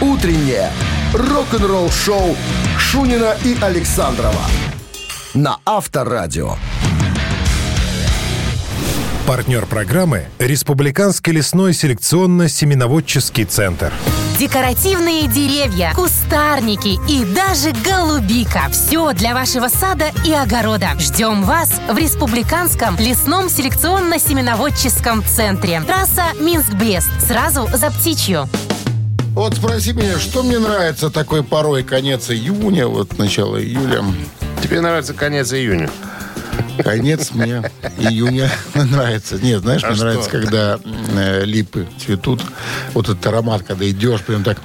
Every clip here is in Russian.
Утреннее рок-н-ролл-шоу Шунина и Александрова на Авторадио. Партнер программы – Республиканский лесной селекционно-семеноводческий центр. Декоративные деревья, кустарники и даже голубика. Все для вашего сада и огорода. Ждем вас в Республиканском лесном селекционно-семеноводческом центре. Трасса Минск-Брест. Сразу за птичью. Вот спроси меня, что мне нравится такой порой конец июня, вот начало июля. Тебе нравится конец июня? Конец мне июня нравится. Нет, знаешь, А мне что? нравится, когда э, липы цветут. Вот этот аромат, когда идешь, прям так...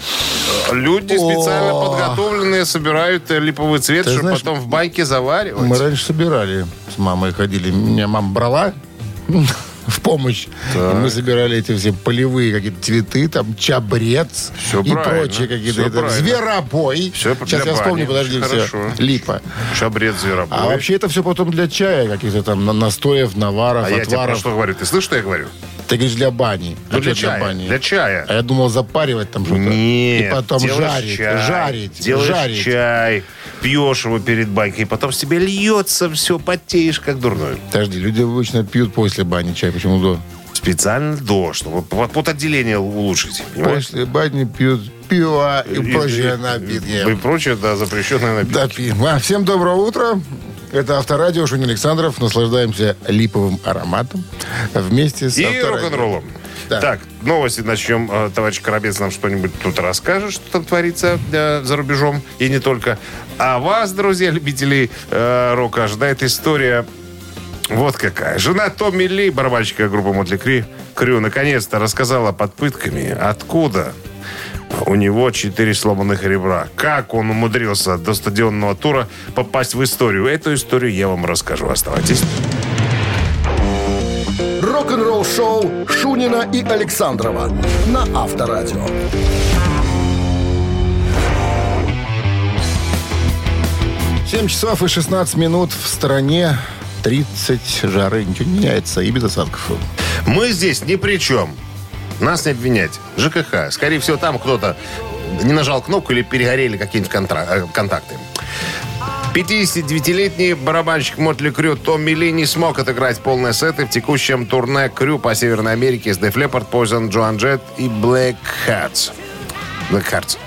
Люди специально О. подготовленные собирают э, липовый цвет, Ты чтобы знаешь, потом в баньке заваривать. Мы раньше собирали с мамой, ходили. Меня мама брала в помощь. И мы собирали эти все полевые какие-то цветы, там чабрец Всё и правильно. прочие какие-то. Это. Зверобой. Всё Сейчас для я вспомню, бани. подожди, все. Хорошо. Липа. Шабрец зверобой. А вообще это все потом для чая, каких-то там на- настоев, наваров, А я тебе про отваров. что говорю? Ты слышишь, что я говорю? Ты говоришь для бани. Ну, А для чая. бани? Для чая. А я думал запаривать там что-то. Нет. И потом жарить, чай, жарить, делаешь жарить. чай, пьешь его перед банькой, и потом с тебя льется все, потеешь, как дурной. Подожди, люди обычно пьют после бани чай. Почему до? Специально до, чтобы под, под отделение улучшить. Понимаешь? После бани пьют пиво и прочие напитки. И прочее, да, запрещенное напитки. Да, пьем. А, Всем доброго утра. Это Авторадио, Шунин Александров. Наслаждаемся липовым ароматом вместе с И рок-н-роллом. Да. Так, новости начнем. Э, Товарищ Коробец нам что-нибудь тут расскажет, что там творится э, за рубежом и не только. А вас, друзья, любители э, рока, ожидает история вот какая. Жена Томми Ли, барабанщика группы Мотли Кри, Крю, наконец-то рассказала под пытками, откуда у него четыре сломанных ребра. Как он умудрился до стадионного тура попасть в историю. Эту историю я вам расскажу. Оставайтесь. Рок-н-ролл-шоу Шунина и Александрова на Авторадио. 7 часов и 16 минут в стране. 30 жары. Ничего не меняется. И без осадков. Мы здесь ни при чем. Нас не обвинять. ЖКХ. Скорее всего, там кто-то не нажал кнопку или перегорели какие-нибудь контра- э, контакты. 59-летний барабанщик Мотли Крю Томми Ли не смог отыграть полные сеты в текущем турне Крю по Северной Америке с Def Leppard, Poison, Joan Jett и Black Hearts. Black Hearts.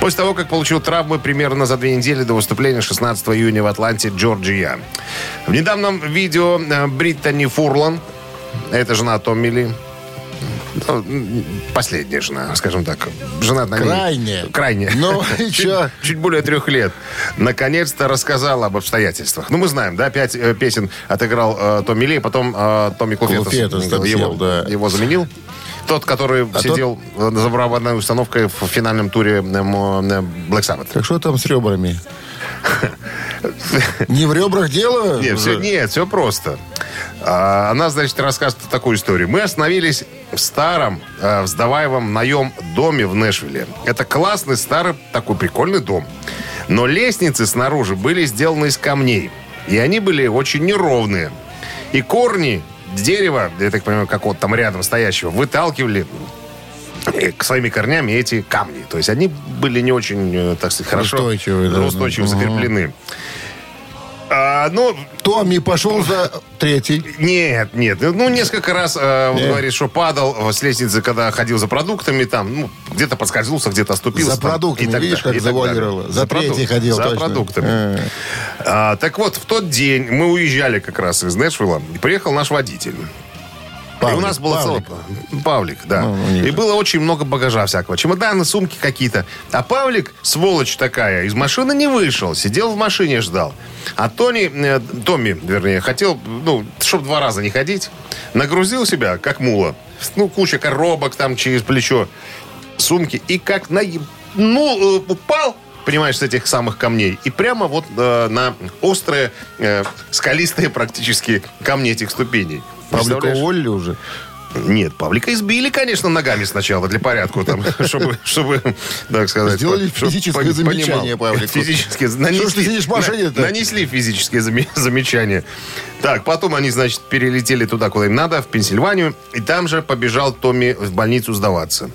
После того, как получил травмы примерно за две недели до выступления 16 июня в Атланте, Джорджия. В недавнем видео э, Бриттани Фурлан, это жена Томми Ли, ну, последняя жена, скажем так. Жена на ней- Крайняя. Крайняя. Ну, и чуть, чё? чуть более трех лет. Наконец-то рассказала об обстоятельствах. Ну, мы знаем, да, пять э, песен отыграл э, Томми Ли, потом э, Томми Клуфетос, Клуфетос его, сел, да. его заменил. Тот, который А сидел э, за барабанной установкой в финальном туре э, э, Black Sabbath. Так что там с ребрами? Не в ребрах дело? Нет, все, нет, все просто. А, Она, значит, рассказывает такую историю. Мы остановились в старом, э, в сдаваемом наем доме в Нэшвилле. Это классный, старый, такой прикольный дом. Но лестницы снаружи были сделаны из камней. И они были очень неровные. И корни дерева, я так понимаю, какого-то там рядом стоящего, выталкивали э, к своими корнями эти камни. То есть они были не очень, э, так сказать, хорошо Устойчивые, да. устойчиво Мгм. закреплены. А, ну, Томми пошел за третий. нет, нет. Ну, несколько раз э, он Нет. говорит, что падал с лестницы, когда ходил за продуктами, там, ну, где-то подскользнулся, где-то оступился. За там, продуктами, и так видишь, как завуалировало. За третий ходил, За точно. продуктами. Э. А, так вот, в тот день мы уезжали как раз из Нэшвилла, и приехал наш водитель. И Павлик, у нас было Павлик. целое... Павлик, да. Ну, у них и было очень много багажа всякого. Чемоданы, сумки какие-то. А Павлик, сволочь такая, из машины не вышел. Сидел в машине, ждал. А Тони, э, Томми, вернее, хотел, ну, чтобы два раза не ходить. Нагрузил себя, как мула. Ну, куча коробок там через плечо. Сумки. И как на... Ну, э, упал, понимаешь, с этих самых камней. И прямо вот э, на острые, э, скалистые практически камни этих ступеней. Павлика уволили уже. Нет, Павлика избили, конечно, ногами сначала, для порядка, там, чтобы, чтобы, так сказать... Сделали чтоб физическое пон- замечание. Павлику. Физические, Что нанесли, ты сидишь в машине-то? на- нанесли физические заме- замечания. Так, потом они, значит, перелетели туда, куда им надо, в Пенсильванию, и там же побежал Томми в больницу сдаваться.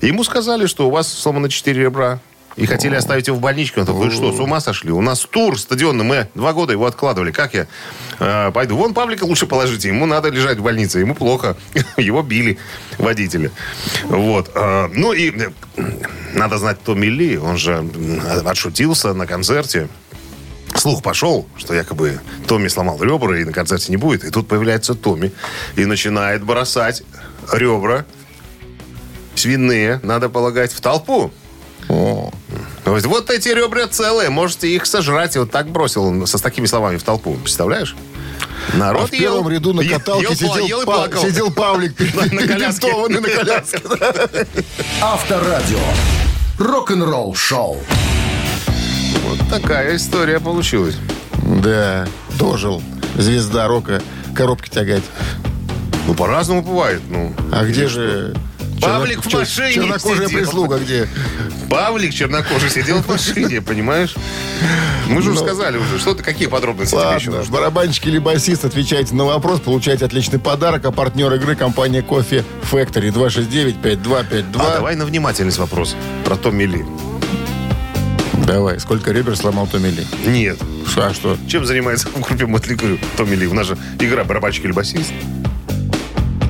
Ему сказали, что у вас сломано 4 ребра, и хотели оставить его в больничке. Он такой, вы что, с ума сошли? У нас тур стадионный, мы два года его откладывали. Как я э, пойду? Вон Павлика лучше положите, ему надо лежать в больнице, ему плохо. Его били водители. Вот. э, ну и э, надо знать Томми Ли, он же м, отшутился на концерте. Слух пошел, что якобы Томми сломал ребра и на концерте не будет. И тут появляется Томми и начинает бросать ребра свиные, надо полагать, в толпу. То есть вот эти ребра целые, можете их сожрать. И вот так бросил он со с такими словами в толпу. Представляешь? Народ А в первом ел. ряду на каталке ел, сидел, ел и Па- сидел Павлик На- коляске. перебинтованный на коляске. Авторадио. Рок-н-ролл шоу. Вот такая история получилась. Да, дожил. Звезда рока. Коробки тягать. Ну, по-разному бывает. Ну, А где же... Павлик в машине Чернокожая сидел. прислуга где? Павлик чернокожий сидел в машине, понимаешь? Мы же уже сказали уже. Что ты, какие подробности тебе еще Ну, нужны? барабанщик или басист, отвечайте на вопрос, получаете отличный подарок, а партнер игры компания Кофе Factory 269-5252. А, давай на внимательность вопрос про Томми Ли. Давай, сколько ребер сломал Томми Ли? Нет. А что? Чем занимается в группе Мотли Томми Ли? У нас же игра барабанщик или басист.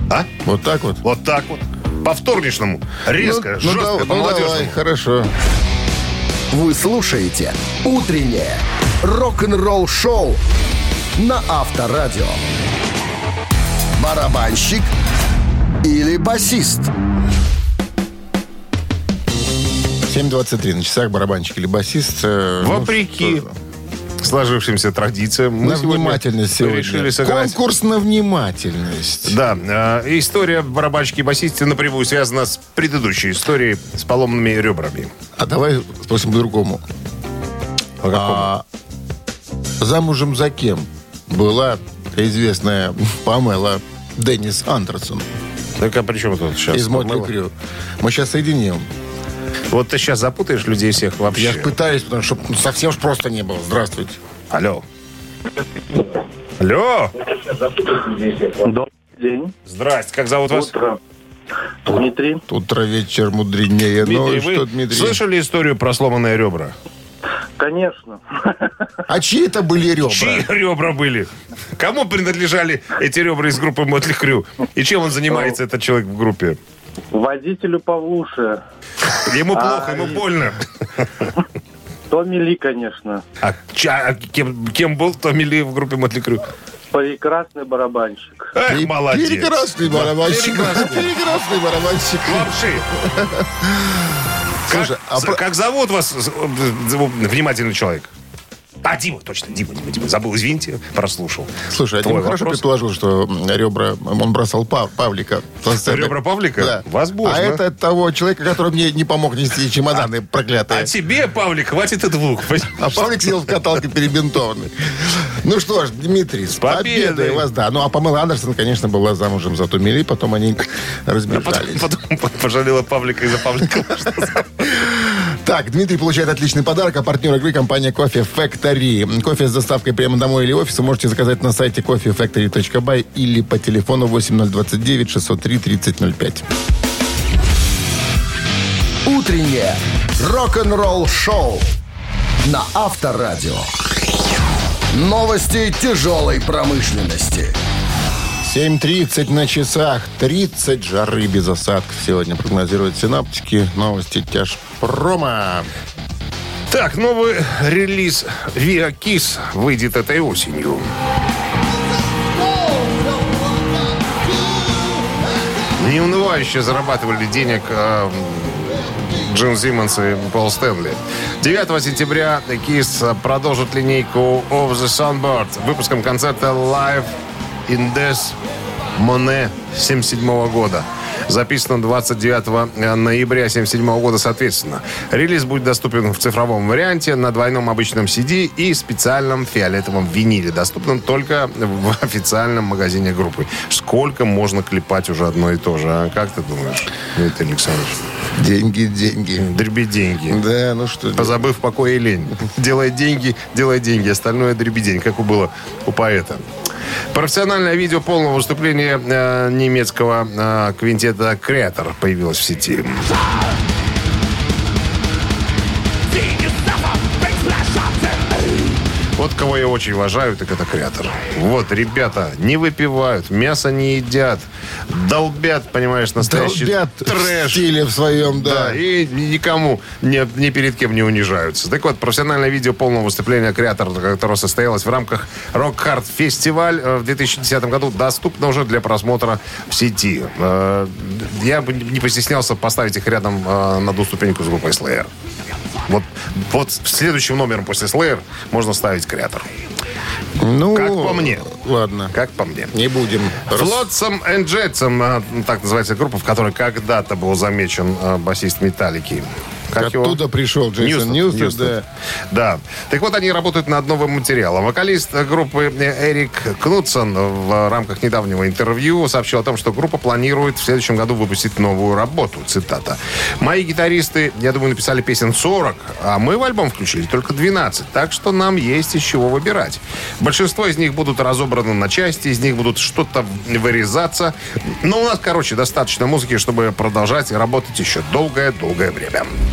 А? Вот так вот? Вот так вот. По вторничному. Резко, ну, жестко, да- по ну, давай, хорошо. Вы слушаете «Утреннее рок-н-ролл-шоу» на Авторадио. Барабанщик или басист? 7.23 на часах барабанщик или басист. э, ну, Вопреки что- сложившимся традициям, мы на сегодня внимательность сегодня. решили сыграть. Конкурс на внимательность. Да, э, история барабанщики и басисты напрямую связана с предыдущей историей с поломанными ребрами. А давай спросим по-другому. А замужем за кем была известная Памела Деннис Андерсон Так а при чем тут сейчас? из Мотли Крю? Мы сейчас соединим. Вот ты сейчас запутаешь людей всех вообще. Я пытаюсь, потому что ну, совсем ж просто не было. Здравствуйте. Алло. Алло. Добрый день. Здрасте, как зовут вас? Утро. Дмитрий. Утро вечер мудренее. ну Дмитрий, что, вы Дмитрий? слышали историю про сломанные ребра? Конечно. А чьи это были ребра? Чьи ребра были? Кому принадлежали эти ребра из группы Мотли Крю? И чем он занимается, этот человек в группе? Водителю Павлуше. Ему плохо, ему больно. Томми Ли, конечно. А, ча- а кем, кем был Томми Ли в группе Мотли Крю? Прекрасный барабанщик. Эх, молодец. Прекрасный барабанщик. Прекрасный. Прекрасный барабанщик. Лапши. Слушай, как, а з- про- как зовут вас, внимательный человек? А, Дима, точно, Дима, Дима, Дима. Забыл, извините, прослушал. Слушай, а Дима хорошо вопрос. предположил, что ребра он бросал Па- Павлика. Ребра Павлика? Да. Возможно. А это того человека, который мне не помог нести чемоданы проклятые. А тебе, Павлик, хватит и двух. А Павлик сидел в каталке перебинтованный. Ну что ж, Дмитрий, с победой. победой вас, да. Ну, а Памела Андерсон, конечно, была замужем за Томми Ли, потом они Потом, разбежались. потом пожалела Павлика из-за Павлика. Так, Дмитрий получает отличный подарок, а партнер игры компания Кофе Factory. Кофе с доставкой прямо домой или офис вы можете заказать на сайте coffeefactory.by или по телефону 8029 603 3005. «Утреннее рок-н-ролл-шоу» на Авторадио. Новости тяжелой промышленности. 7.30 на часах. 30 жары без осадков сегодня прогнозируют синаптики. Новости тяжпрома. Так, новый релиз Kiss выйдет этой осенью. Неунывающе зарабатывали денег э, Джим Симмонс и Пол Стэнли. 9 сентября Kiss продолжит линейку Of the Sunbird выпуском концерта Live Des Monet 77 года. записано 29 ноября 1977 года соответственно. Релиз будет доступен в цифровом варианте, на двойном обычном CD и специальном фиолетовом виниле, доступном только в официальном магазине группы. Сколько можно клепать уже одно и то же, а? Как ты думаешь, Дмитрий Александрович? Деньги, деньги. Дреби деньги. Да, ну что... Позабыв покой и лень. Делай деньги, делай деньги. Остальное дребедень, как у было у поэта. Профессиональное видео полного выступления э, немецкого э, квинтета «Креатор» появилось в сети. Вот кого я очень уважаю, так это креатор. Вот, ребята не выпивают, мясо не едят, долбят, понимаешь, настоящий Долбят трэш. в стиле в своем, да. Да, и никому, ни, ни перед кем не унижаются. Так вот, профессиональное видео полного выступления креатора, которое состоялось в рамках Rock Hard Фестиваль э, в 2010 году, доступно уже для просмотра в сети. Э, Я бы не постеснялся поставить их рядом э, на одну ступеньку с группой Slayer. Вот, вот следующим номером после Slayer можно ставить Kreator. Ну, Как по мне. Ладно. Как по мне. Не будем. Flotsam and Jetsam, а, так называется группа, в которой когда-то был замечен а, басист Металлики. Как его? Оттуда пришел Джейсон Ньюстед, Ньюстед. да. Да. Так вот, они работают над новым материалом. Вокалист группы Эрик Кнутсон в рамках недавнего интервью сообщил о том, что группа планирует в следующем году выпустить новую работу. Цитата. «Мои гитаристы, я думаю, написали песен 40, а мы в альбом включили только 12, так что нам есть из чего выбирать. Большинство из них будут разобраны на части, из них будут что-то вырезаться. Но у нас, короче, достаточно музыки, чтобы продолжать работать еще долгое-долгое время».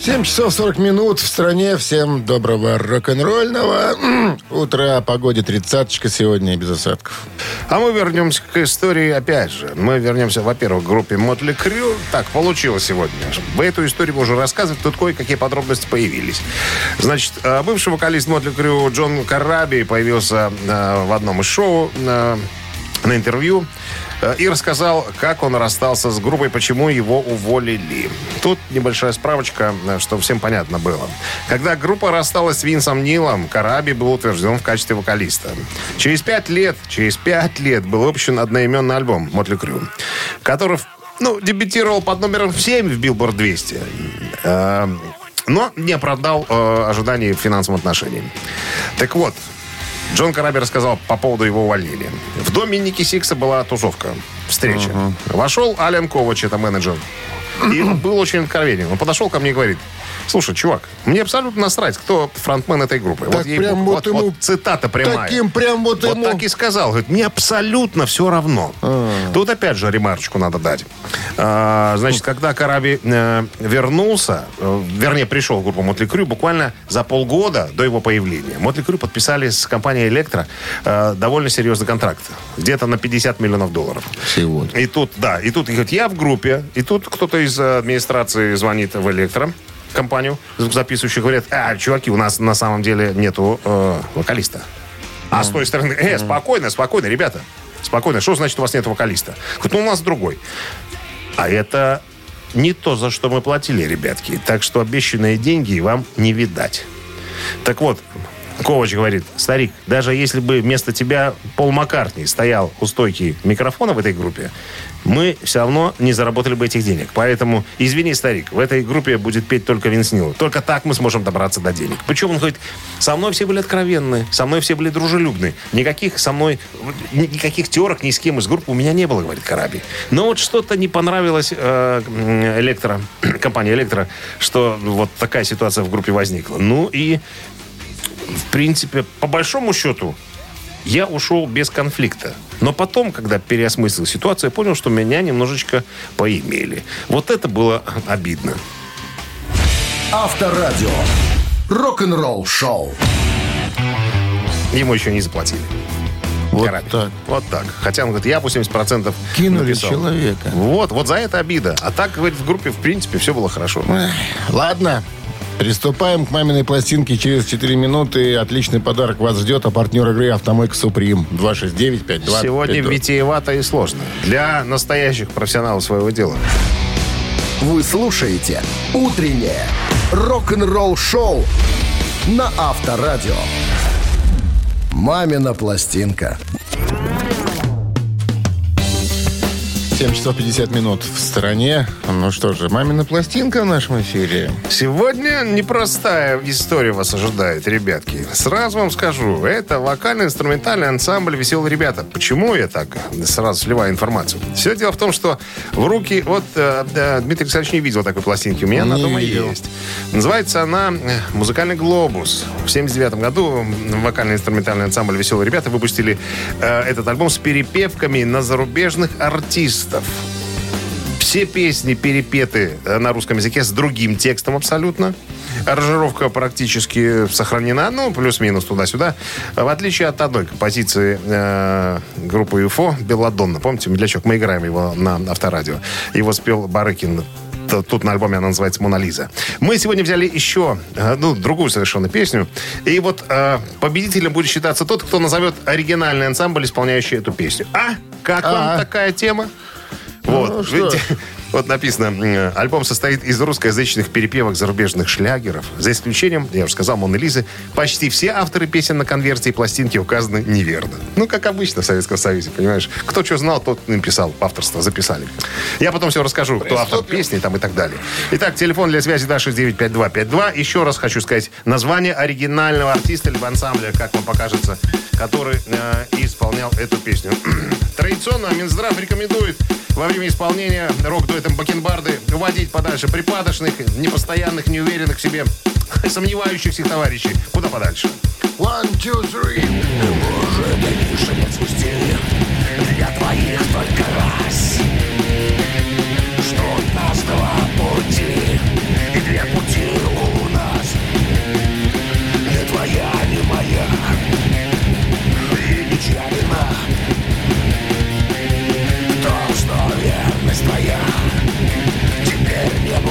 7 часов 40 минут в стране. Всем доброго рок-н-ролльного утра. Погоде тридцаточка сегодня без осадков. А мы вернемся к истории опять же. Мы вернемся, во-первых, к группе Мотли Крю. Так получилось сегодня. В эту историю мы уже рассказывать, тут кое-какие подробности появились. Значит, э, бывший вокалист Мотли Крю Джон Караби появился э, в одном из шоу э, на интервью э, и рассказал, как он расстался с группой, почему его уволили. Тут небольшая справочка, э, чтобы всем понятно было. Когда группа рассталась с Винсом Нилом, Караби был утвержден в качестве вокалиста. Через пять лет, через пять лет был выпущен одноименный альбом «Мотли Крю», который ну, дебютировал под номером 7 в Billboard 200. Э, но не оправдал э, ожиданий в финансовом отношении. Так вот, Джон Караби рассказал по поводу его увольнения. В доме Ники Сикса была тусовка, встреча. Вошел Ален Ковач, это менеджер. И был очень откровенен. Он подошел ко мне и говорит, слушай, чувак, мне абсолютно насрать, кто фронтмен этой группы. Так ей- прям вот ему цитата прямая. таким прям вот Вот ему- так и сказал. Говорит, мне абсолютно все равно. Тут опять же ремарочку надо дать. А, значит, когда Караби э, вернулся, э, вернее, пришел в группу Мотли Крю, буквально за полгода до его появления, Мотли Крю подписали с компанией Электро э, довольно серьезный контракт. Где-то на 50 миллионов долларов. Сегодня. И тут, да, и тут, говорит, я в группе, и тут кто-то из администрации звонит в Электро, компанию звукозаписывающих, говорят, а, чуваки, у нас на самом деле нету э, вокалиста. А с той стороны, э, спокойно, спокойно, ребята, спокойно, что значит у вас нет вокалиста? Говорит, ну у нас другой. А это не то, за что мы платили, ребятки. Так что обещанные деньги вам не видать. Так вот, Ковач говорит, старик, даже если бы вместо тебя Пол Маккартни стоял у стойки микрофона в этой группе, мы все равно не заработали бы этих денег. Поэтому, извини, старик, в этой группе будет петь только Винс Нил. Только так мы сможем добраться до денег. Причем он говорит, со мной все были откровенны, со мной все были дружелюбны. Никаких со мной, ни- никаких терок ни с кем из группы у меня не было, говорит Караби. Но вот что-то не понравилось э, Электро, компании Электро, что вот такая ситуация в группе возникла. Ну и в принципе, по большому счету, я ушел без конфликта. Но потом, когда переосмыслил ситуацию, я понял, что меня немножечко поимели. Вот это было обидно. Авторадио. Рок-н-ролл шоу. Ему еще не заплатили. Вот Караби. так. Вот так. Хотя он говорит, я 80% Кинули написал. человека. Вот, вот за это обида. А так, говорит, в группе, в принципе, все было хорошо. Эх, Ладно. Приступаем к маминой пластинке через 4 минуты. Отличный подарок вас ждет. А партнер игры «Автомойка Суприм». 269-5252. Сегодня витиевато и сложно. Для настоящих профессионалов своего дела. Вы слушаете «Утреннее рок-н-ролл шоу на Авторадио. «Мамина пластинка». 7 часов 50 минут в стороне. Ну что же, мамина пластинка в нашем эфире. Сегодня непростая история вас ожидает, ребятки. Сразу вам скажу, это вокально-инструментальный ансамбль «Веселые ребята». Почему я так сразу сливаю информацию? Все дело в том, что в руки... Вот э, э, Дмитрий Александрович не видел такой пластинки. У меня она Не дома видел. есть. Называется она э, «Музыкальный глобус». В 79 году вокально-инструментальный ансамбль «Веселые ребята» выпустили э, этот альбом с перепевками на зарубежных артистов. Все песни перепеты э, на русском языке с другим текстом абсолютно. Аранжировка практически сохранена, ну, плюс-минус туда-сюда. В отличие от одной композиции э, группы UFO «Белладонна». Помните, «Медлячок»? Мы играем его на авторадио. Его спел Барыкин Тут на альбоме она называется «Мона Лиза». Мы сегодня взяли еще, э, ну, другую совершенно песню. И вот э, победителем будет считаться тот, кто назовет оригинальный ансамбль, исполняющий эту песню. А? Как вам А. такая тема? Вот, Ну, что вот написано, альбом состоит из русскоязычных перепевок зарубежных шлягеров. За исключением, я уже сказал, Моны Лизы, почти все авторы песен на конверсии пластинки указаны неверно. Ну, как обычно в Советском Союзе, понимаешь? Кто что знал, тот написал, авторство записали. Я потом все расскажу, кто автор песни там и так далее. Итак, телефон для связи 269-5252. Еще раз хочу сказать название оригинального артиста либо ансамбля, как вам покажется, который э, исполнял эту песню. Традиционно Минздрав рекомендует во время исполнения рок-дуэтом Бакенбарды уводить подальше припадочных, непостоянных, неуверенных в себе, сомневающихся товарищей. Куда подальше? One, two, three.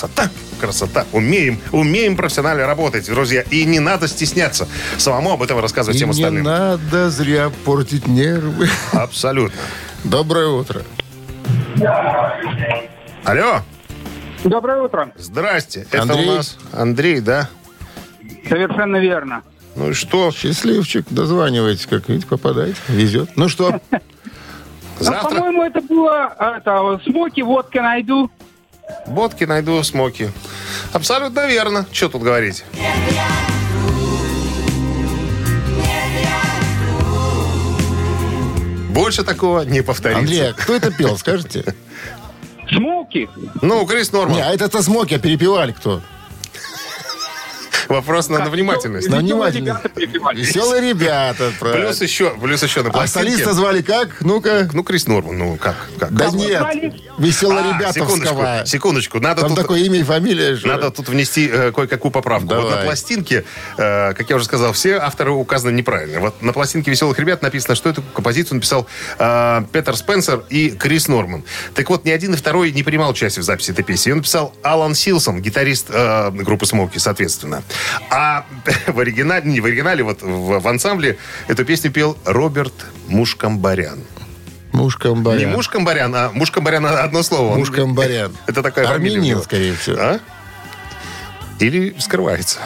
красота, красота. Умеем, умеем профессионально работать, друзья. И не надо стесняться самому об этом рассказывать И всем не остальным. надо зря портить нервы. Абсолютно. Доброе утро. Алло, Доброе утро. здрасте. Это Андрей? у нас Андрей, да? Совершенно верно. Ну и что? Счастливчик, дозванивайтесь, как видите, попадаете. Везет. Ну что, А, Завтра по-моему, это было это, смоки, водка найду. водки найду, смоки. Абсолютно верно. Что тут говорить? Больше такого не повторится. Андрей, а кто это пел, скажите? Смоки. Ну, Крис Норман. Не, а это смоки, а перепевали кто? Вопрос на, на внимательность. На Веселые внимательность. ребята. Веселые ребята. Плюс еще, плюс еще на А пластинке. солиста звали как? Ну-ка. Ну, Крис Норман, ну как? как? Да нет, звали? А, веселоребятовского. секундочку, секундочку. Надо Там тут, такое имя и фамилия же. надо тут внести э, кое-какую поправку. Вот на пластинке, э, как я уже сказал, все авторы указаны неправильно. Вот на пластинке «Веселых ребят» написано, что эту композицию написал э, Петер Спенсер и Крис Норман. Так вот, ни один и второй не принимал участие в записи этой песни. Ее написал Алан Силсон, гитарист э, группы «Смоки», соответственно. А в оригинале, не в оригинале, вот в, в ансамбле эту песню пел Роберт Мушкамбарян. Муж Не Камбарян. муж Камбарян, а муж Камбарян одно слово. Он- Муж Камбарян. Это такая Армянин, скорее всего. А? Или скрывается.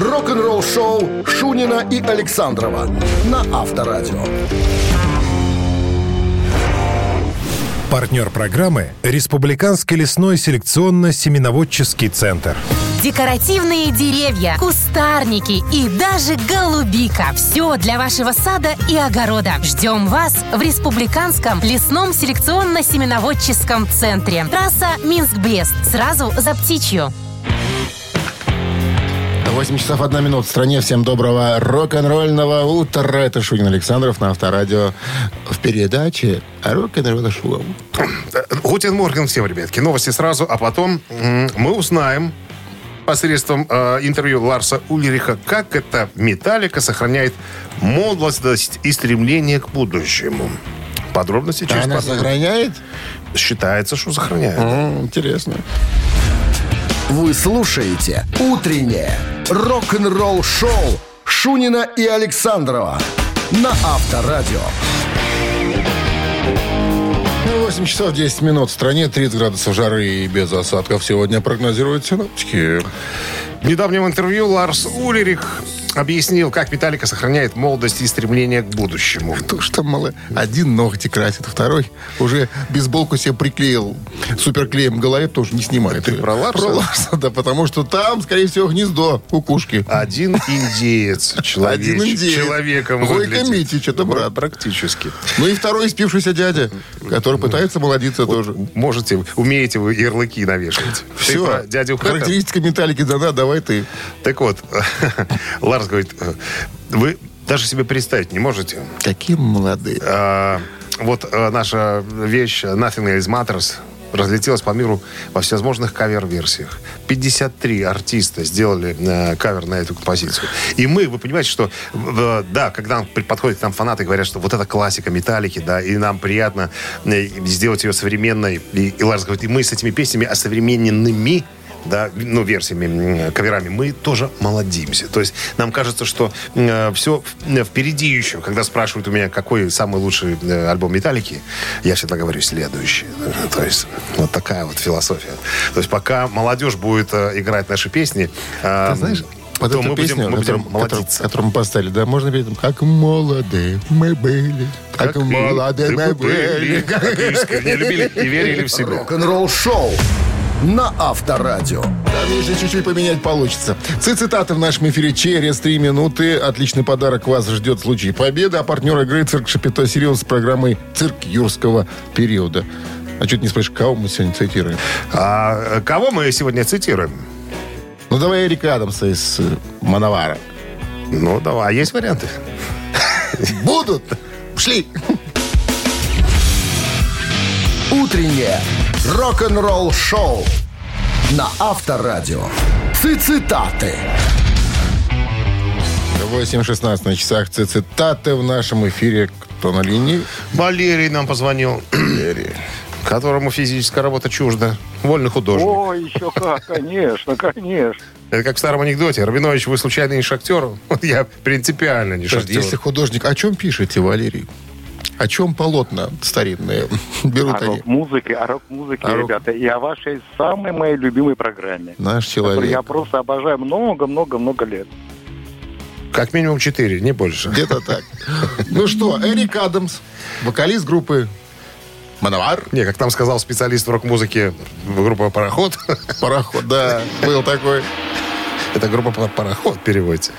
Рок-н-ролл шоу Шунина и Александрова на Авторадио. Партнер программы – Республиканский лесной селекционно-семеноводческий центр. Декоративные деревья, кустарники и даже голубика. Все для вашего сада и огорода. Ждем вас в Республиканском лесном селекционно-семеноводческом центре. Трасса Минск-Брест. Сразу за птичью. 8 часов 1 минут в стране. Всем доброго рок-н-ролльного утра. Это Шунин Александров на Авторадио в передаче рок-н-ролл шоу. Guten Morgen всем, ребятки. Новости сразу, а потом мы узнаем посредством э, интервью Ларса Ульриха, как эта металлика сохраняет молодость и стремление к будущему. Подробности через Она сохраняет? Считается, что сохраняет. Интересно. Вы слушаете «Утреннее рок-н-ролл-шоу» Шунина и Александрова на Авторадио. 8 часов 10 минут в стране, 30 градусов жары и без осадков сегодня прогнозируют синоптики. В недавнем интервью Ларс Ульрих объяснил, как Металлика сохраняет молодость и стремление к будущему. То, что мало. Один ногти красит, второй уже бейсболку себе приклеил суперклеем к голове, что не снимает. Ты про Ларса? Про Ларса, да, потому что там, скорее всего, гнездо кукушки. Один индеец. Человек, Один индеец. Человеком выглядит. Митич, это брат. Практически. Ну и второй спившийся дядя, который пытается молодиться тоже. Можете, умеете вы ярлыки навешивать. Ты Все, про дядю Хэта? характеристика металлики дана, давай ты. Так вот, Ларс говорит, вы даже себе представить не можете. Какие молодые. А, вот а, наша вещь Nothing Else Matters разлетелась по миру во всевозможных кавер-версиях. 53 артиста сделали э, кавер на эту композицию. И мы, вы понимаете, что, э, да, когда нам подходят к нам фанаты и говорят, что вот это классика металлики, да, и нам приятно э, сделать ее современной. И, и Ларс говорит, и мы с этими песнями осовремененными да, ну, версиями, каверами, мы тоже молодимся. То есть нам кажется, что все впереди еще. Когда спрашивают у меня, какой самый лучший э, альбом Металлики, я всегда говорю следующий. То есть вот такая вот философия. То есть пока молодежь будет э, играть наши песни, э, Ты знаешь, то эту мы песню, будем, мы будем которую, которую- молодиться. которую мы поставили, да, можно петь там, как молоды мы были, как, вы, молоды мы были, были. как искренне любили и верили в себя. Рок-н-ролл-шоу на Авторадио. Там, если чуть-чуть поменять, получится. Цитаты в нашем эфире через три минуты. Отличный подарок вас ждет в случае победы. А партнер игры «Цирк Шапито Сириус» с программой «Цирк юрского периода». А ты не спрашиваешь, кого мы сегодня цитируем? А, кого мы сегодня цитируем? Ну, давай Эрика Адамса из э, «Мановара». Ну, давай, а есть варианты? Будут? Шли. Утреннее рок-н-ролл-шоу на Авторадио. Цитаты. 8.16 на часах цитаты в нашем эфире. Кто на линии? Валерий нам позвонил. Которому физическая работа чужда. Вольный художник. О, еще как, конечно, конечно. Это как в старом анекдоте. Рабинович, вы случайно не шахтер? Вот я принципиально не Подожди, шахтер. если художник, о чем пишете, Валерий? О чем полотна старинные берут О они? рок-музыке, о рок-музыке, О рок- ребята, и о вашей самой моей любимой программе. Наш человек. я просто обожаю много-много-много лет. Как минимум четыре, не больше. Где-то так. Ну что, Эрик Адамс, вокалист группы Мановар. Не, как там сказал специалист в рок-музыке группа «Пароход». Пароход, да, был такой. Это группа «Пар- «Пароход» переводится.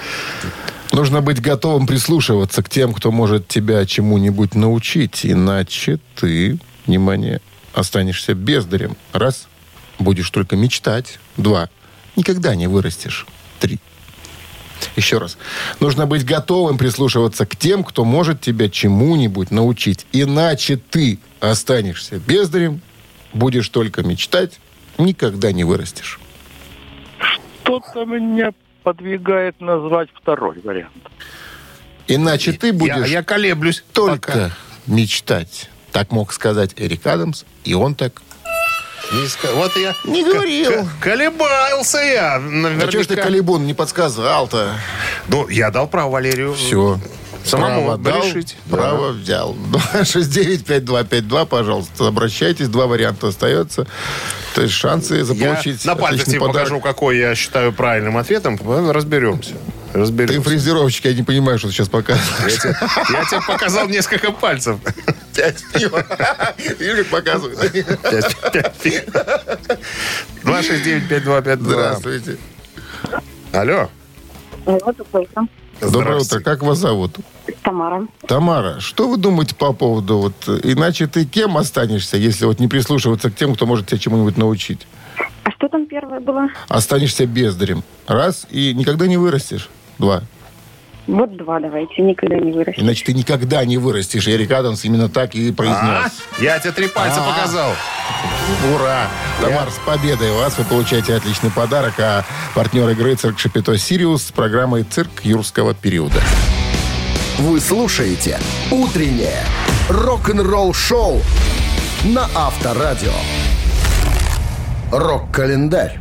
Нужно быть готовым прислушиваться к тем, кто может тебя чему-нибудь научить, иначе ты, внимание, останешься бездарем. Раз, будешь только мечтать. Два, никогда не вырастешь. Три. Еще раз. Нужно быть готовым прислушиваться к тем, кто может тебя чему-нибудь научить. Иначе ты останешься бездарем, будешь только мечтать, никогда не вырастешь. Что-то меня подвигает назвать второй вариант. Иначе ты Я, будешь я колеблюсь. только пока. мечтать. Так мог сказать Эрик Адамс, и он так Не Вот я... Не говорил. к- колебался я. А что ж ты, Наверняка. Калибун, не подсказал-то? Ну, я дал право Валерию. Все. Самому право дал, решить. право взял. 269-5252, пожалуйста, обращайтесь. Два варианта остается. То есть шансы Я заполучить на пальце тебе подарок. покажу, какой я считаю правильным ответом. Разберемся. Ты Разберемся. фрезеровщик, я не понимаю, что ты сейчас Я показываешь. тебе, я тебе показал несколько пальцев. Пять пива. Видишь, как показывают? Пять- пять пи- 269-5252. Здравствуйте. Алло. Только Доброе утро. Как вас зовут? Тамара. Тамара, что вы думаете по поводу вот иначе ты кем останешься, если вот не прислушиваться к тем, кто может тебя чему-нибудь научить? А что там первое было? Останешься бездарем. Раз, и никогда не вырастешь. Два. Вот два давайте, никогда не вырастет. Иначе ты никогда не вырастешь. Эрик Адамс именно так и А? произнес. Я тебе три пальца А. показал. Ура! Тамар, с победой вас! Вы получаете отличный подарок. А партнер игры «Цирк Шапито Сириус» с программой «Цирк юрского периода». Вы слушаете «Утреннее рок-н-ролл-шоу» на Авторадио. Рок-календарь.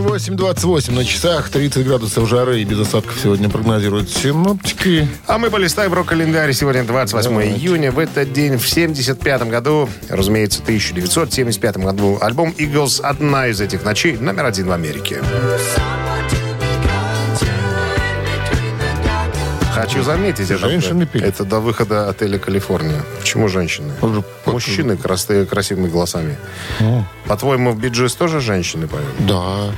8.28 на часах, 30 градусов жары и без осадков сегодня прогнозируют синоптики. А мы полистаем рок-календарь. Сегодня 28 июня. В этот день, в 75 году, разумеется, 1975 году, альбом Eagles «Одна из этих ночей» номер один в Америке. Хочу заметить, это, Женщины пели. это до выхода отеля «Калифорния». Почему женщины? Мужчины красные, красивыми голосами. По-твоему, в Биджис тоже женщины поют? Да,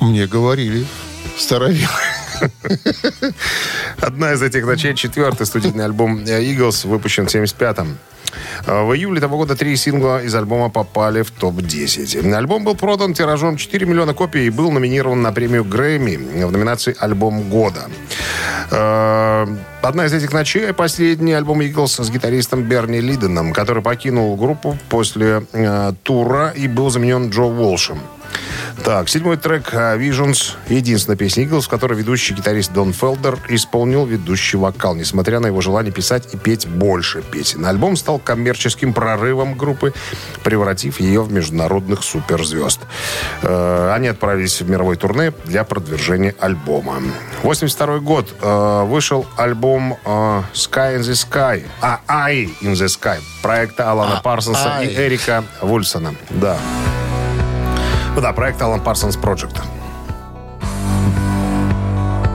мне говорили. Старовилы. Одна из этих ночей, четвертый студийный альбом э, Eagles, выпущен в 75-м. Э, В июле того года три сингла из альбома попали в топ-10. Альбом был продан тиражом 4 миллиона копий и был номинирован на премию Грэмми в номинации «Альбом года». Э, Одна из этих ночей – последний альбом Eagles с гитаристом Берни Лиденом, который покинул группу после э, тура и был заменен Джо Уолшем. Так, седьмой трек э, Visions. Единственная песня Eagles, в которой ведущий гитарист Дон Фелдер исполнил ведущий вокал, несмотря на его желание писать и петь больше песен. Альбом стал коммерческим прорывом группы, превратив ее в международных суперзвезд. Э, Они отправились в мировой турне для продвижения альбома. 82 год э, вышел альбом Sky in the Sky, а I in the Sky проекта Алана Парсонса и. Эрика Вульсона. Да. Да, проект Alan Parsons Project.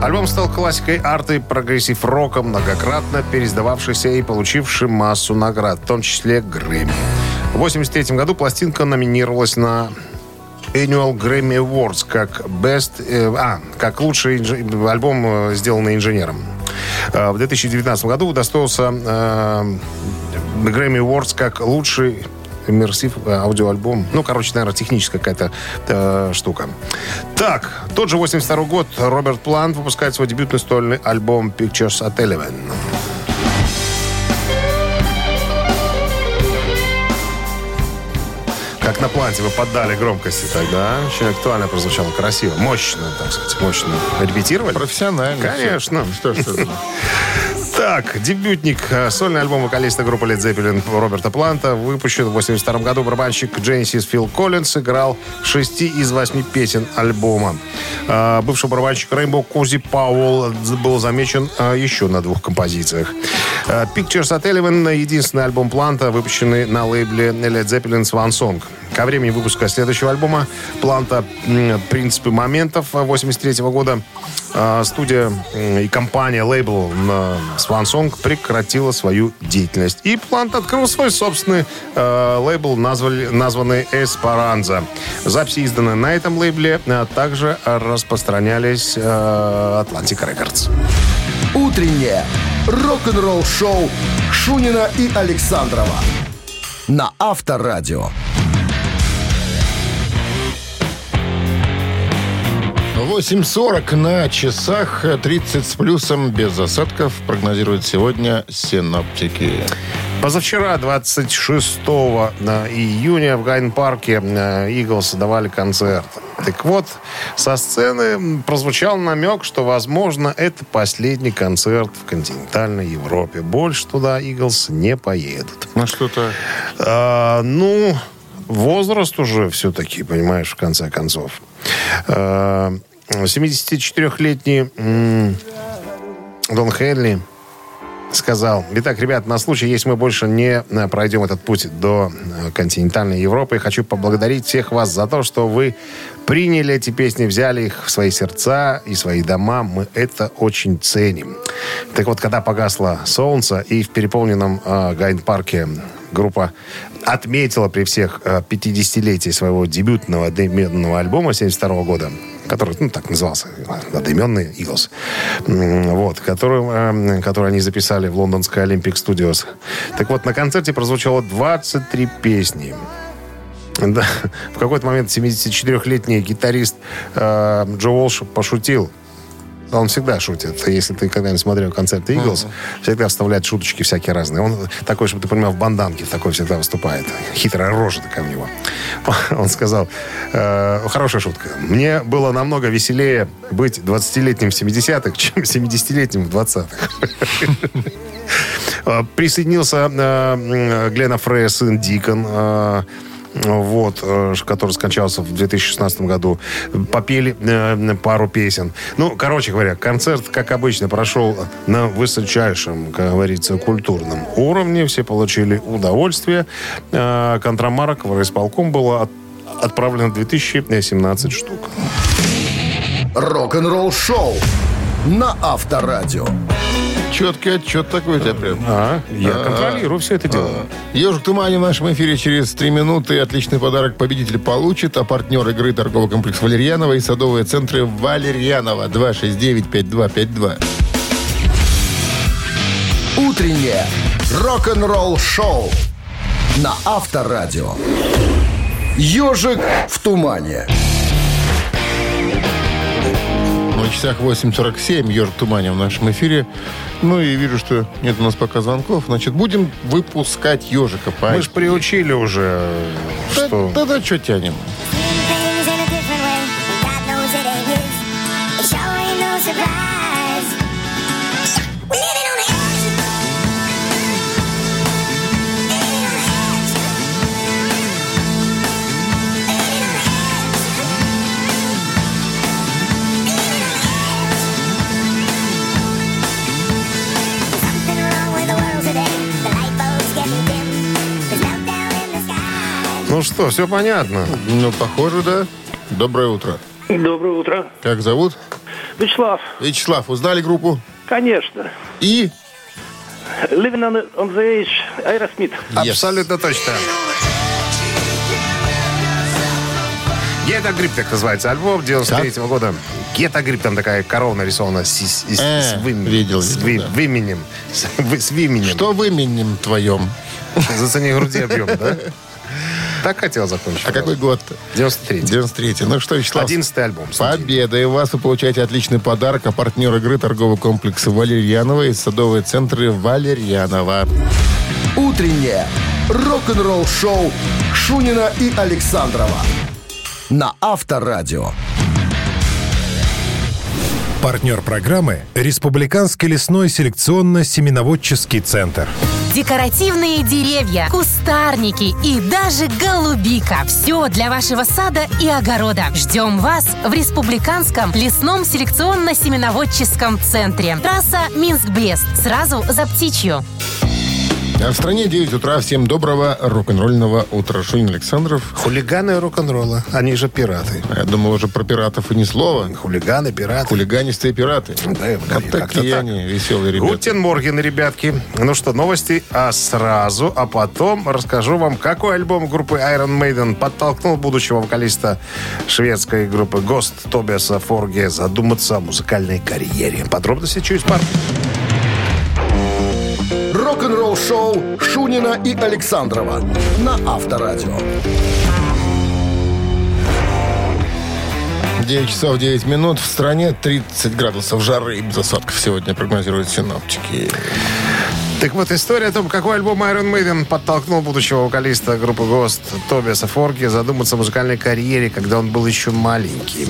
Альбом стал классикой арты прогрессив-рока, многократно переиздававшийся и получивший массу наград, в том числе Грэмми. В 1983 году пластинка номинировалась на Annual Grammy Awards как Best, э, а, как лучший инж- альбом, э, сделанный инженером. Э, в 2019 году удостоился э, Grammy Awards как лучший иммерсив э, аудиоальбом. Ну, короче, наверное, техническая какая-то э, штука. Так, тот же 82 год Роберт Плант выпускает свой дебютный стольный альбом Pictures at Eleven. Как на планте вы поддали громкости тогда. Очень актуально прозвучало, красиво. Мощно, так сказать, мощно. Репетировали? Профессионально. Конечно. Что ж это? Так, дебютник, э, сольный альбом вокалиста группы Led Zeppelin Роберта Планта выпущен в 1982 году. Барабанщик Genesis Фил Коллинс сыграл в шести из восьми песен альбома. Э, Бывший барабанщик Рейнбоу Кози Пауэлл был замечен э, еще на двух композициях. Pictures at Eleven – единственный альбом Планта, выпущенный на лейбле Led Zeppelin Swan Song. Ко времени выпуска следующего альбома Планта «Принципы моментов» 83 года э, студия и компания, лейбл Swan Song прекратила свою деятельность. И Плант открыл свой собственный э, лейбл, названный Esperanza. Записи, изданные на этом лейбле, а также распространялись Atlantic Records. Утреннее рок-н-ролл-шоу Шунина и Александрова на Авторадио. 8.40 на часах, 30 с плюсом, без осадков, прогнозируют сегодня синоптики. Позавчера, 26 июня, в Гайд-парке Eagles давали концерт. Так вот, со сцены прозвучал намек, что, возможно, это последний концерт в континентальной Европе. Больше туда Eagles не поедут. На что-то... А, ну, возраст уже все-таки, понимаешь, в конце концов. А, 74-летний м, Дон Хенли сказал, итак, ребят, на случай, если мы больше не э, пройдем этот путь до э, континентальной Европы, хочу поблагодарить всех вас за то, что вы приняли эти песни, взяли их в свои сердца и свои дома. Мы это очень ценим. Так вот, когда погасло солнце и в переполненном э, Гайд-парке группа отметила при всех э, 50-летие своего дебютного одноименного альбома 72 года, который, ну, так назывался, одноименный М, вот, который, э, который они записали в лондонской Olympic Studios. Так вот, на концерте прозвучало 23 песни. Да. В какой-то момент 74-летний гитарист э, Джо Уолш пошутил. Он всегда шутит. Если ты когда-нибудь смотрел концерты Иглс, всегда вставляет шуточки всякие разные. Он такой, чтобы ты понимал, в банданке такой всегда выступает. Хитрая рожа такая у него. Он сказал, э, хорошая шутка. Мне было намного веселее быть 20-летним в 70-х, чем 70-летним в 20-х. Э, Присоединился э, Глена Фрея, сын Дикон, э, вот, э, который скончался в 2016 году. Попели э, пару песен. Ну, короче говоря, концерт, как обычно, прошел на высочайшем, как говорится, культурном уровне. Все получили удовольствие. Э, контрамарок в исполком было от- отправлено 2017 штук. Рок-н-ролл шоу на Авторадио. Четкий отчет такой у тебя прям. А, я А, контролирую все это дело. Ежик Тумани в нашем эфире через три минуты. Отличный подарок победитель получит. А партнер игры торговый комплекс Валерьянова и садовые центры Валерьянова. 269-5252. Утреннее рок-н-ролл шоу на Авторадио. Ежик в тумане. На часах 8.47. Ежик Тумани в нашем эфире. Ну и вижу, что нет у нас пока звонков. Значит, будем выпускать ежика. по- Мы же приучили уже, Да- что... Да-да, что тянем? Ну что, все понятно. Ну, похоже, да. Доброе утро. Доброе утро. Как зовут? Вячеслав, Вячеслав, узнали группу? конечно. И... Living on the, on the Edge, Aerosmith. Абсолютно точно. Get a Grip, так называется альбом 93 -го года. Get a Grip, там такая корова нарисована с, с- Э, с вым- видел, с вы- да. выменем. С, вы- с выменем. Что в вымени твоем? Зацени груди объем, да? Так хотел закончить. А какой год-то? 93 93 Ну что, Вячеслав, 11 альбом. победа. И у вас вы получаете отличный подарок. А партнер игры торговый комплекс Валерьянова и садовые центры Валерьянова. Утреннее рок-н-ролл шоу Шунина и Александрова на Авторадио. Партнер программы – Республиканский лесной селекционно-семеноводческий центр. Декоративные деревья, кустарники и даже голубика. Все для вашего сада и огорода. Ждем вас в Республиканском лесном селекционно-семеноводческом центре. Трасса Минск-Брест. Сразу за птичью. А в стране 9 утра. Всем доброго рок-н-ролльного утра. Шунин Александров. Хулиганы рок-н-ролла. Они же пираты. Я думал, уже про пиратов и ни слова. Хулиганы, пираты. Хулиганистые пираты. Да, как-то такие так. они, веселые ребята. Guten Morgen, ребятки. Ну что, новости а сразу, а потом расскажу вам, какой альбом группы Iron Maiden подтолкнул будущего вокалиста шведской группы Ghost Тобиаса Форге задуматься о музыкальной карьере. Подробности через пару. Рок-н-ролл шоу Шунина и Александрова на Авторадио. 9 часов 9 минут. В стране 30 градусов жары и без осадков сегодня прогнозируют синоптики. Так вот, история о том, какой альбом Iron Maiden подтолкнул будущего вокалиста группы Ghost Тобиаса Форги задуматься о музыкальной карьере, когда он был еще маленький.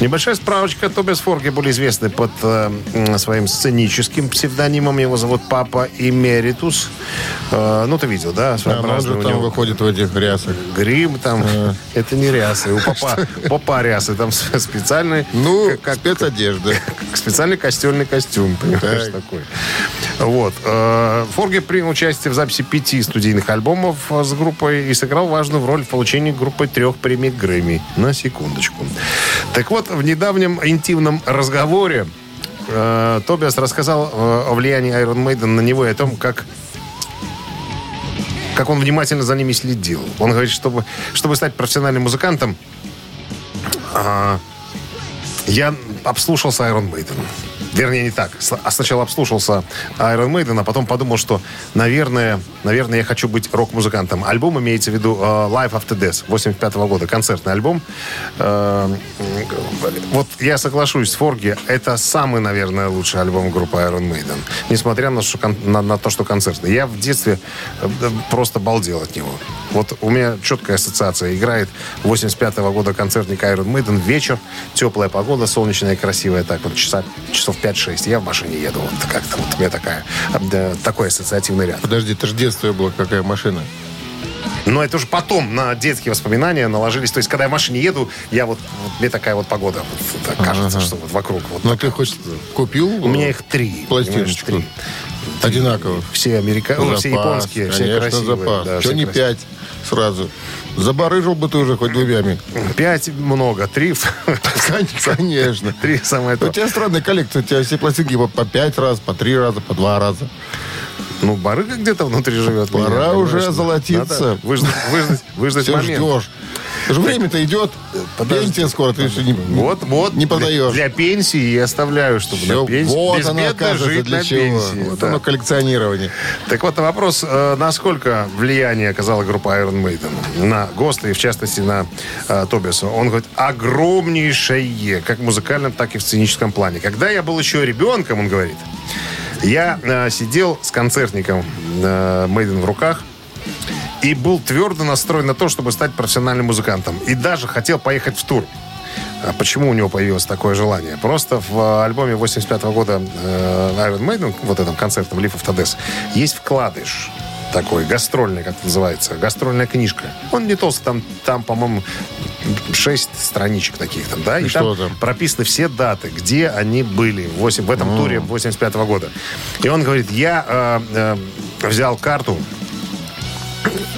Небольшая справочка. Тобиас Форги были известны под э, своим сценическим псевдонимом. Его зовут Папа Эмеритус. Э, ну, ты видел, да? Да, он же там него выходит в этих рясах. грим там. Это не рясы. У папа, папа рясы. Там специальный... Ну, как- спецодежда. как специальный костюмный костюм, понимаешь, Так. такой. Вот. Э, Форги принял участие в записи пяти студийных альбомов э, с группой и сыграл важную роль в получении группой трех премий Грэмми. На секундочку. Так вот, в недавнем интимном разговоре э, Тобиас рассказал э, о влиянии Iron Maiden на него и о том, как как он внимательно за ними следил. Он говорит, чтобы, чтобы стать профессиональным музыкантом, а, я обслушался Iron Maiden. Вернее, не так. А сначала обслушался Iron Maiden, а потом подумал, что, наверное, наверное, я хочу быть рок-музыкантом. Альбом имеется в виду э, Life After Death 85 года, концертный альбом. Э, вот я соглашусь с Форги, это самый, наверное, лучший альбом группы Iron Maiden. Несмотря на, на- на то, что концертный. Я в детстве э, просто балдел от него. Вот у меня четкая ассоциация. Играет 85 года концертник Iron Maiden. Вечер, теплая погода, солнечная, красивая. Так вот, часа, часов 5-6. Я в машине еду. Вот как-то вот у меня такая, э, такой ассоциативный ряд. Подожди, это же детство было, какая машина. Но это уже потом на детские воспоминания наложились. То есть, когда я в машине еду, я вот, вот мне такая вот погода. Вот, так кажется, что вот вокруг. Вот Но ты хоть купил? У меня их три. Пластиночку. три. Одинаковых. Все американские, все японские, все конечно, красивые. запас. да, Что все не красивые. пять сразу? Забарыжил бы ты уже хоть двумями. Пять много, три. Конечно. Три самое У то. тебя странная коллекция. У тебя все пластинки по, пять раз, по три раза, по два раза. Ну, барыга где-то внутри живет. Пора меня, уже понимаешь? озолотиться. Надо выждать, выждать, выждать Все момент. ждешь. Же время-то идет. Пенсия скоро, ты еще не, Вот, вот. не подаешь. Для, для пенсии я оставляю, чтобы Всё, на пенсии. вот оно, оказывается, для на чего. пенсии. Вот да. оно коллекционирование. Так вот, вопрос, э, насколько влияние оказала группа Iron Maiden на Госта и, в частности, на э, Тобиаса. Он говорит, огромнейшее, как в музыкальном, так и в сценическом плане. Когда я был еще ребенком, он говорит, я э, сидел с концертником э, Maiden в руках, и был твердо настроен на то, чтобы стать профессиональным музыкантом. И даже хотел поехать в тур. А почему у него появилось такое желание? Просто в альбоме 85 года э, Iron Maiden, вот этом концертном Leaf of Death, есть вкладыш такой, гастрольный, как это называется, гастрольная книжка. Он не толстый, там, там по-моему, шесть страничек таких там, да? И, И там, там? прописаны все даты, где они были в, 8, в этом туре 85 года. И он говорит, я э, э, взял карту,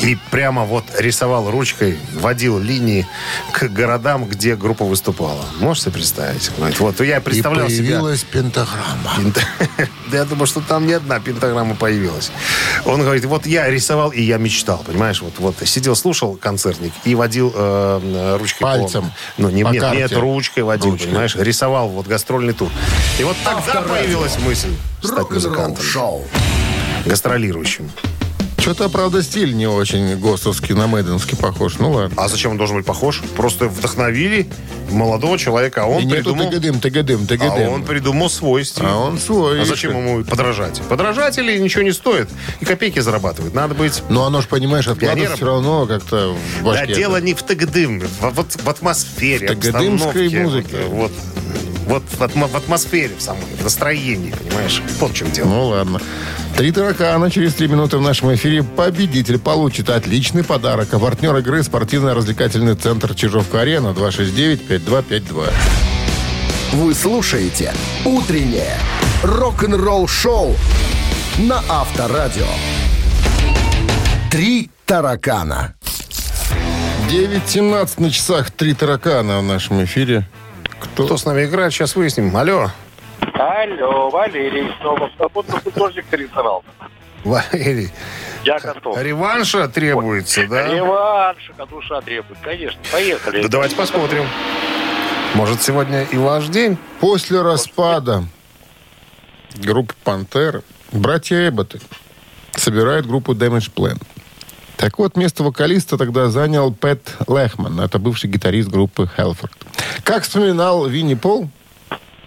и прямо вот рисовал ручкой, водил линии к городам, где группа выступала. Можете себе представить? Говорит, Вот я представлял и себя... появилась пентаграмма. Пент- Да я думаю, что там не одна пентаграмма появилась. Он говорит, вот я рисовал и я мечтал, понимаешь? Вот, вот сидел, слушал концертник и водил э, э, ручкой по- Пальцем. Ну, не, По нет, карте. нет, ручкой водил, Ручкой. понимаешь? Рисовал вот гастрольный тур. И вот тогда появилась мысль стать музыкантом, Рок-н-ролл-шоу. гастролирующим. Что-то, правда, стиль не очень гостовский, на Мэдденский похож. Ну ладно. А зачем он должен быть похож? Просто вдохновили молодого человека, а он И придумал... тыгадым, тыгадым, А тыгадым. он придумал свой стиль. А он свой. А зачем ему подражать? Подражать или ничего не стоит? И копейки зарабатывает. Надо быть... Но оно ж, понимаешь, откладывается все равно как-то в Да, башке. дело не в тагдым, в, вот в атмосфере, В обстановке, музыке. Вот, вот, в, атмо- в атмосфере в самой, в настроении, понимаешь? Вот в чем дело. Ну ладно. Три таракана через три минуты в нашем эфире. Победитель получит отличный подарок. А партнер игры спортивно-развлекательный центр Чижовка-Арена 269-5252. Вы слушаете «Утреннее рок-н-ролл-шоу» на Авторадио. «Три таракана». 9.17 на часах. Три таракана в нашем эфире. Кто? Кто с нами играет, сейчас выясним. Алло, Алло, Валерий Собов. Свободный художник рисовал. Валерий. Я готов. Реванша требуется, да? Реванш, а душа требует. Конечно. Поехали. Да давайте посмотрим. Может, сегодня и ваш день? После распада группы «Пантера» братья Эбботы собирают группу Damage Plan. Так вот, место вокалиста тогда занял Пэт Лехман. Это бывший гитарист группы Хелфорд. Как вспоминал Винни Пол,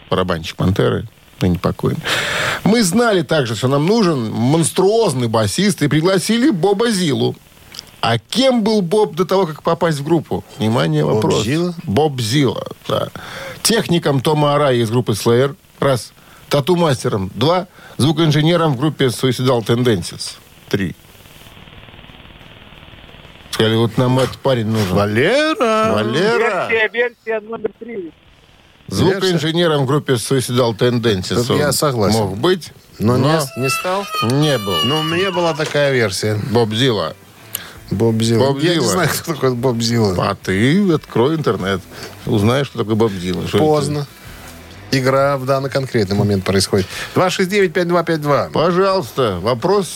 барабанщик «Пантеры», ныне покойный, мы знали также, что нам нужен монструозный басист, и пригласили Боба Зилу. А кем был Боб до того, как попасть в группу? Внимание, Боб вопрос. Зилла? Боб Зилла, да. Техником Тома Арая из группы Slayer. Раз. Тату-мастером. Два. Звукоинженером в группе Suicidal Tendencies. Три. Сказали, вот нам этот парень нужен. Валера! Валера! Версия, версия номер три. Звукоинженером в группе Suicidal Tendencies. Я согласен. Мог быть, Но, но, не, не стал? не был. Ну, у меня была такая версия. Боб Зилла. Боб Зилла. Боб Я не знаю, кто такой Боб Зилла. А ты открой интернет. Узнаешь, что такое Боб Зилла. Что это? Поздно. Игра в данный конкретный момент происходит. 269-5252. Пожалуйста. Вопрос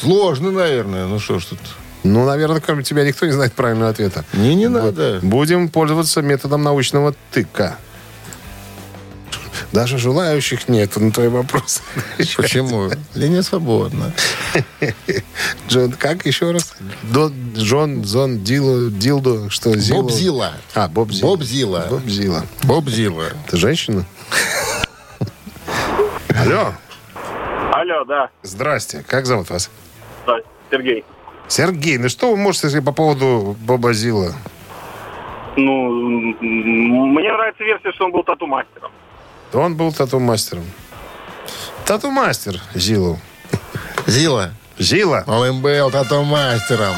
сложный, наверное. Ну что ж тут. Ну, наверное, кроме тебя никто не знает правильного ответа. Не, не надо. Будем пользоваться методом научного тыка. Даже желающих нет на твой вопрос. Почему? Линия свободна. Джон, как еще раз? До- Джон, Зон, Дило, Дилдо, что? Зило? Боб Зила. А, Боб Зила. Боб Зила. Боб Зила. Боб Зила. Ты женщина? Алло. Алло, да. Здрасте. Как зовут вас? Сергей. Сергей, ну что вы можете сказать по поводу Боба Зила? Ну, мне нравится версия, что он был тату-мастером. Он был тату-мастером. Тату-мастер Зилу. Зила. Зила. ОМБ тату-мастером.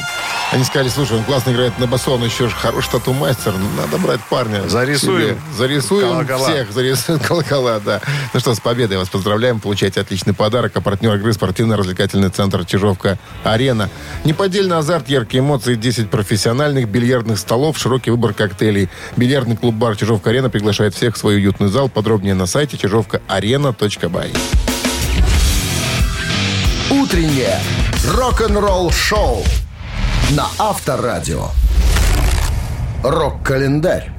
Они сказали, слушай, он классно играет на басу, он еще ж хороший тату-мастер. Ну, Надо брать парня. Зарисуем себе. Зарисуем колокола. всех. Зарисуем колокола, да. Ну что, с победой вас поздравляем. Получайте отличный подарок. А партнер игры спортивно-развлекательный центр Чижовка-Арена. Неподдельный азарт, яркие эмоции, 10 профессиональных бильярдных столов, широкий выбор коктейлей. Бильярдный клуб-бар Чижовка-Арена приглашает всех в свой уютный зал. Подробнее на сайте чижовкаарена.бай. Утреннее рок-н-ролл-шоу на Авторадио. Рок-календарь.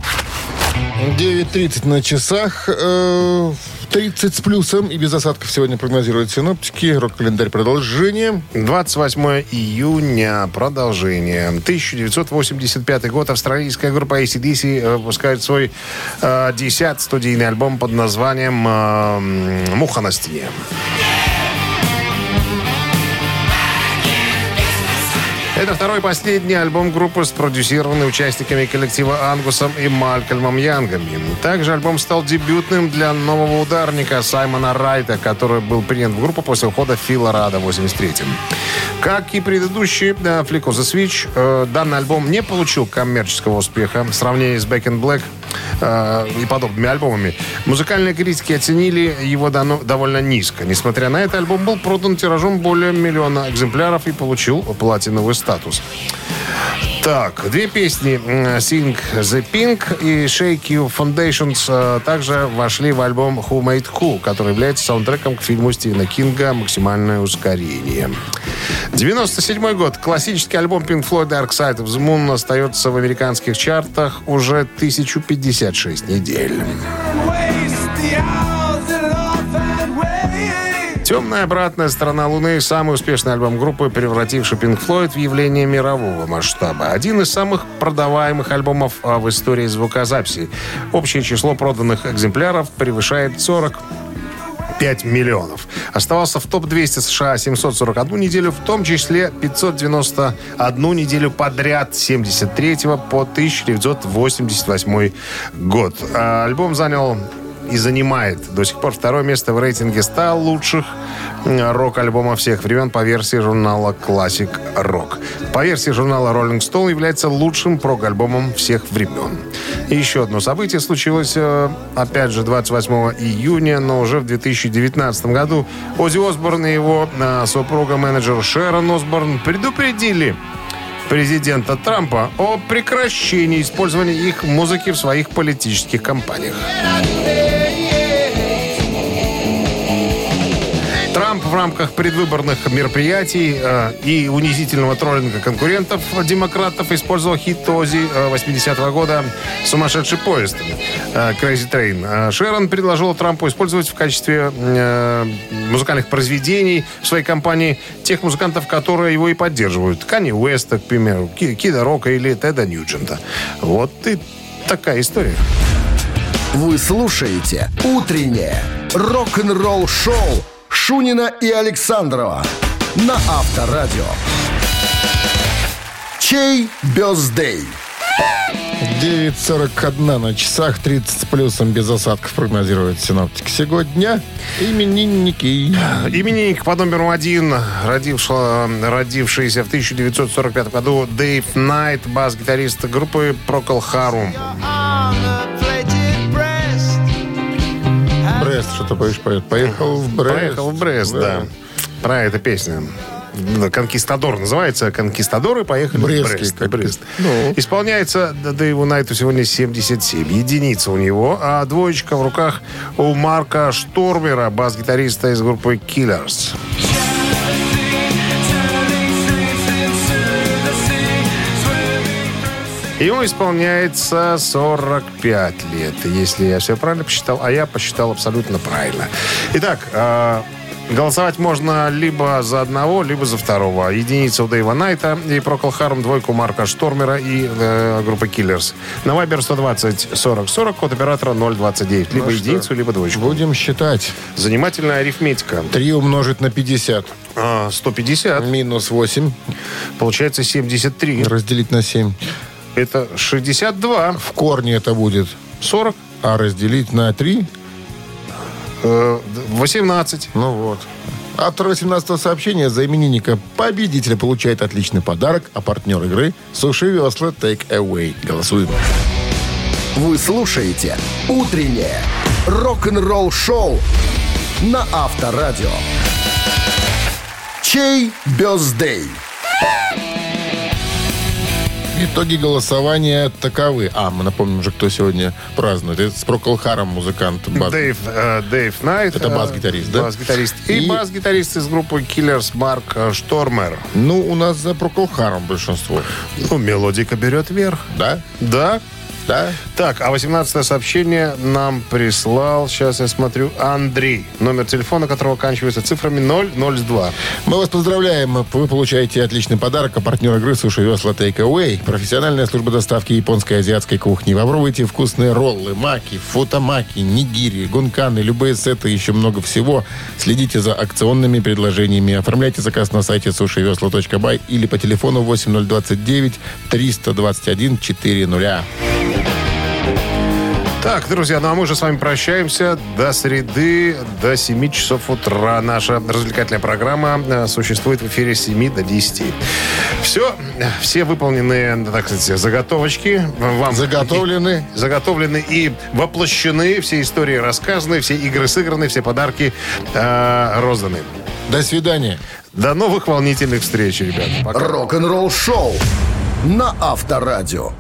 9.30 на часах. э, 30 с плюсом и без осадков сегодня прогнозируют синоптики. Рок-календарь продолжение. 28 июня. Продолжение. 1985 год. Австралийская группа ACDC выпускает свой э, 10 студийный альбом под названием э, «Муха на стене». Это второй последний альбом группы, спродюсированный участниками коллектива Ангусом и Малькольмом Янгами. Также альбом стал дебютным для нового ударника Саймона Райта, который был принят в группу после ухода Фила Рада в 83-м. Как и предыдущий э, Flick of the Switch, э, данный альбом не получил коммерческого успеха в сравнении с Back in Black э, и подобными альбомами. Музыкальные критики оценили его дано- довольно низко. Несмотря на это, альбом был продан тиражом более миллиона экземпляров и получил платиновый статус. Так, две песни Sing the Pink и Shake You Foundations э, также вошли в альбом Who Made Who, который является саундтреком к фильму Стивена Кинга «Максимальное ускорение». 97 год. Классический альбом Pink Floyd Dark Side of the Moon остается в американских чартах уже 1056 недель. «Темная обратная сторона Луны» — самый успешный альбом группы, превративший Pink Floyd в явление мирового масштаба. Один из самых продаваемых альбомов а, в истории звукозаписи. Общее число проданных экземпляров превышает 40 5 миллионов. Оставался в топ-200 США 741 неделю, в том числе 591 неделю подряд с 73 по 1988 год. А Альбом занял и занимает до сих пор второе место в рейтинге 100 лучших рок-альбомов всех времен по версии журнала Classic Rock. По версии журнала Rolling Stone является лучшим прог-альбомом всех времен. И еще одно событие случилось, э, опять же, 28 июня, но уже в 2019 году. Оззи Осборн и его э, супруга-менеджер Шерон Осборн предупредили президента Трампа о прекращении использования их музыки в своих политических кампаниях. В рамках предвыборных мероприятий э, и унизительного троллинга конкурентов демократов использовал хит Ози 80-го года «Сумасшедший поезд» э, «Crazy Train». Э, Шерон предложил Трампу использовать в качестве э, музыкальных произведений в своей кампании тех музыкантов, которые его и поддерживают. Канни Уэста, к примеру, Ки- Кида Рока или Теда Ньюджента. Вот и такая история. Вы слушаете «Утреннее рок-н-ролл-шоу» Шунина и Александрова на Авторадио. Чей бездей? 9.41 на часах, 30 с плюсом, без осадков прогнозируют синоптики. Сегодня именинники. Именинник по номеру один, родившего- родившийся в 1945 году Дэйв Найт, бас-гитарист группы Procol Harum. Брест, что ты поешь, поет. Поехал в Брест. Проехал в Брест, да. Про эту песню. Ну, Конкистадор называется. Конкистадоры поехали Брестский в Брест. Брест. Ну. Исполняется Дэйву Найту сегодня 77. Единица у него, а двоечка в руках у Марка Штормера, бас-гитариста из группы Killers. Ему исполняется 45 лет, если я все правильно посчитал, а я посчитал абсолютно правильно. Итак, э, голосовать можно либо за одного, либо за второго. Единица у Дэйва Найта и Прокол Харм, двойку Марка Штормера и э, группы Киллерс. На Вайбер 120 40 40, код оператора 029. Либо Ну что, единицу, либо двоечку. Будем считать. Занимательная арифметика. 3 умножить на 50. А, 150, Минус 8. получается 73. Разделить на 7. Это 62. В корне это будет 40. А разделить на 3? э, 18. Ну вот. Автор 18 сообщения за именинника победителя получает отличный подарок, а партнер игры Суши Весла Take Away. Голосуем. Вы слушаете «Утреннее рок-н-ролл-шоу» на Авторадио. Чей бездей? Итоги голосования таковы. А, мы напомним уже, кто сегодня празднует. Это с Прокол Харом музыкант. бас- Дэйв, э, Дэйв Найт. Это э, бас-гитарист, да? Бас-гитарист. И, И- бас-гитарист из группы Killers Марк Штормер. Ну, у нас за Прокол Харом большинство. Ну, мелодика берет вверх. Да? Да. Да? Так, а 18 сообщение нам прислал, сейчас я смотрю, Андрей. Номер телефона, которого оканчивается цифрами 002. Мы вас поздравляем. Вы получаете отличный подарок. А партнер игры Суши Весла Take Away. Профессиональная служба доставки японской и азиатской кухни. Попробуйте вкусные роллы, маки, футамаки, нигири, гунканы, любые сеты и еще много всего. Следите за акционными предложениями. Оформляйте заказ на сайте сушивесла.бай или по телефону 8029 321 400. Так, друзья, ну а мы уже с вами прощаемся до среды, до 7 часов утра. Наша развлекательная программа э, существует в эфире с 7 до 10. Все, все выполненные, так сказать, заготовочки вам... Заготовлены. Заготовлены и воплощены, все истории рассказаны, все игры сыграны, все подарки э, розданы. До свидания. До новых волнительных встреч, ребят. Пока. Рок-н-ролл-шоу на Авторадио.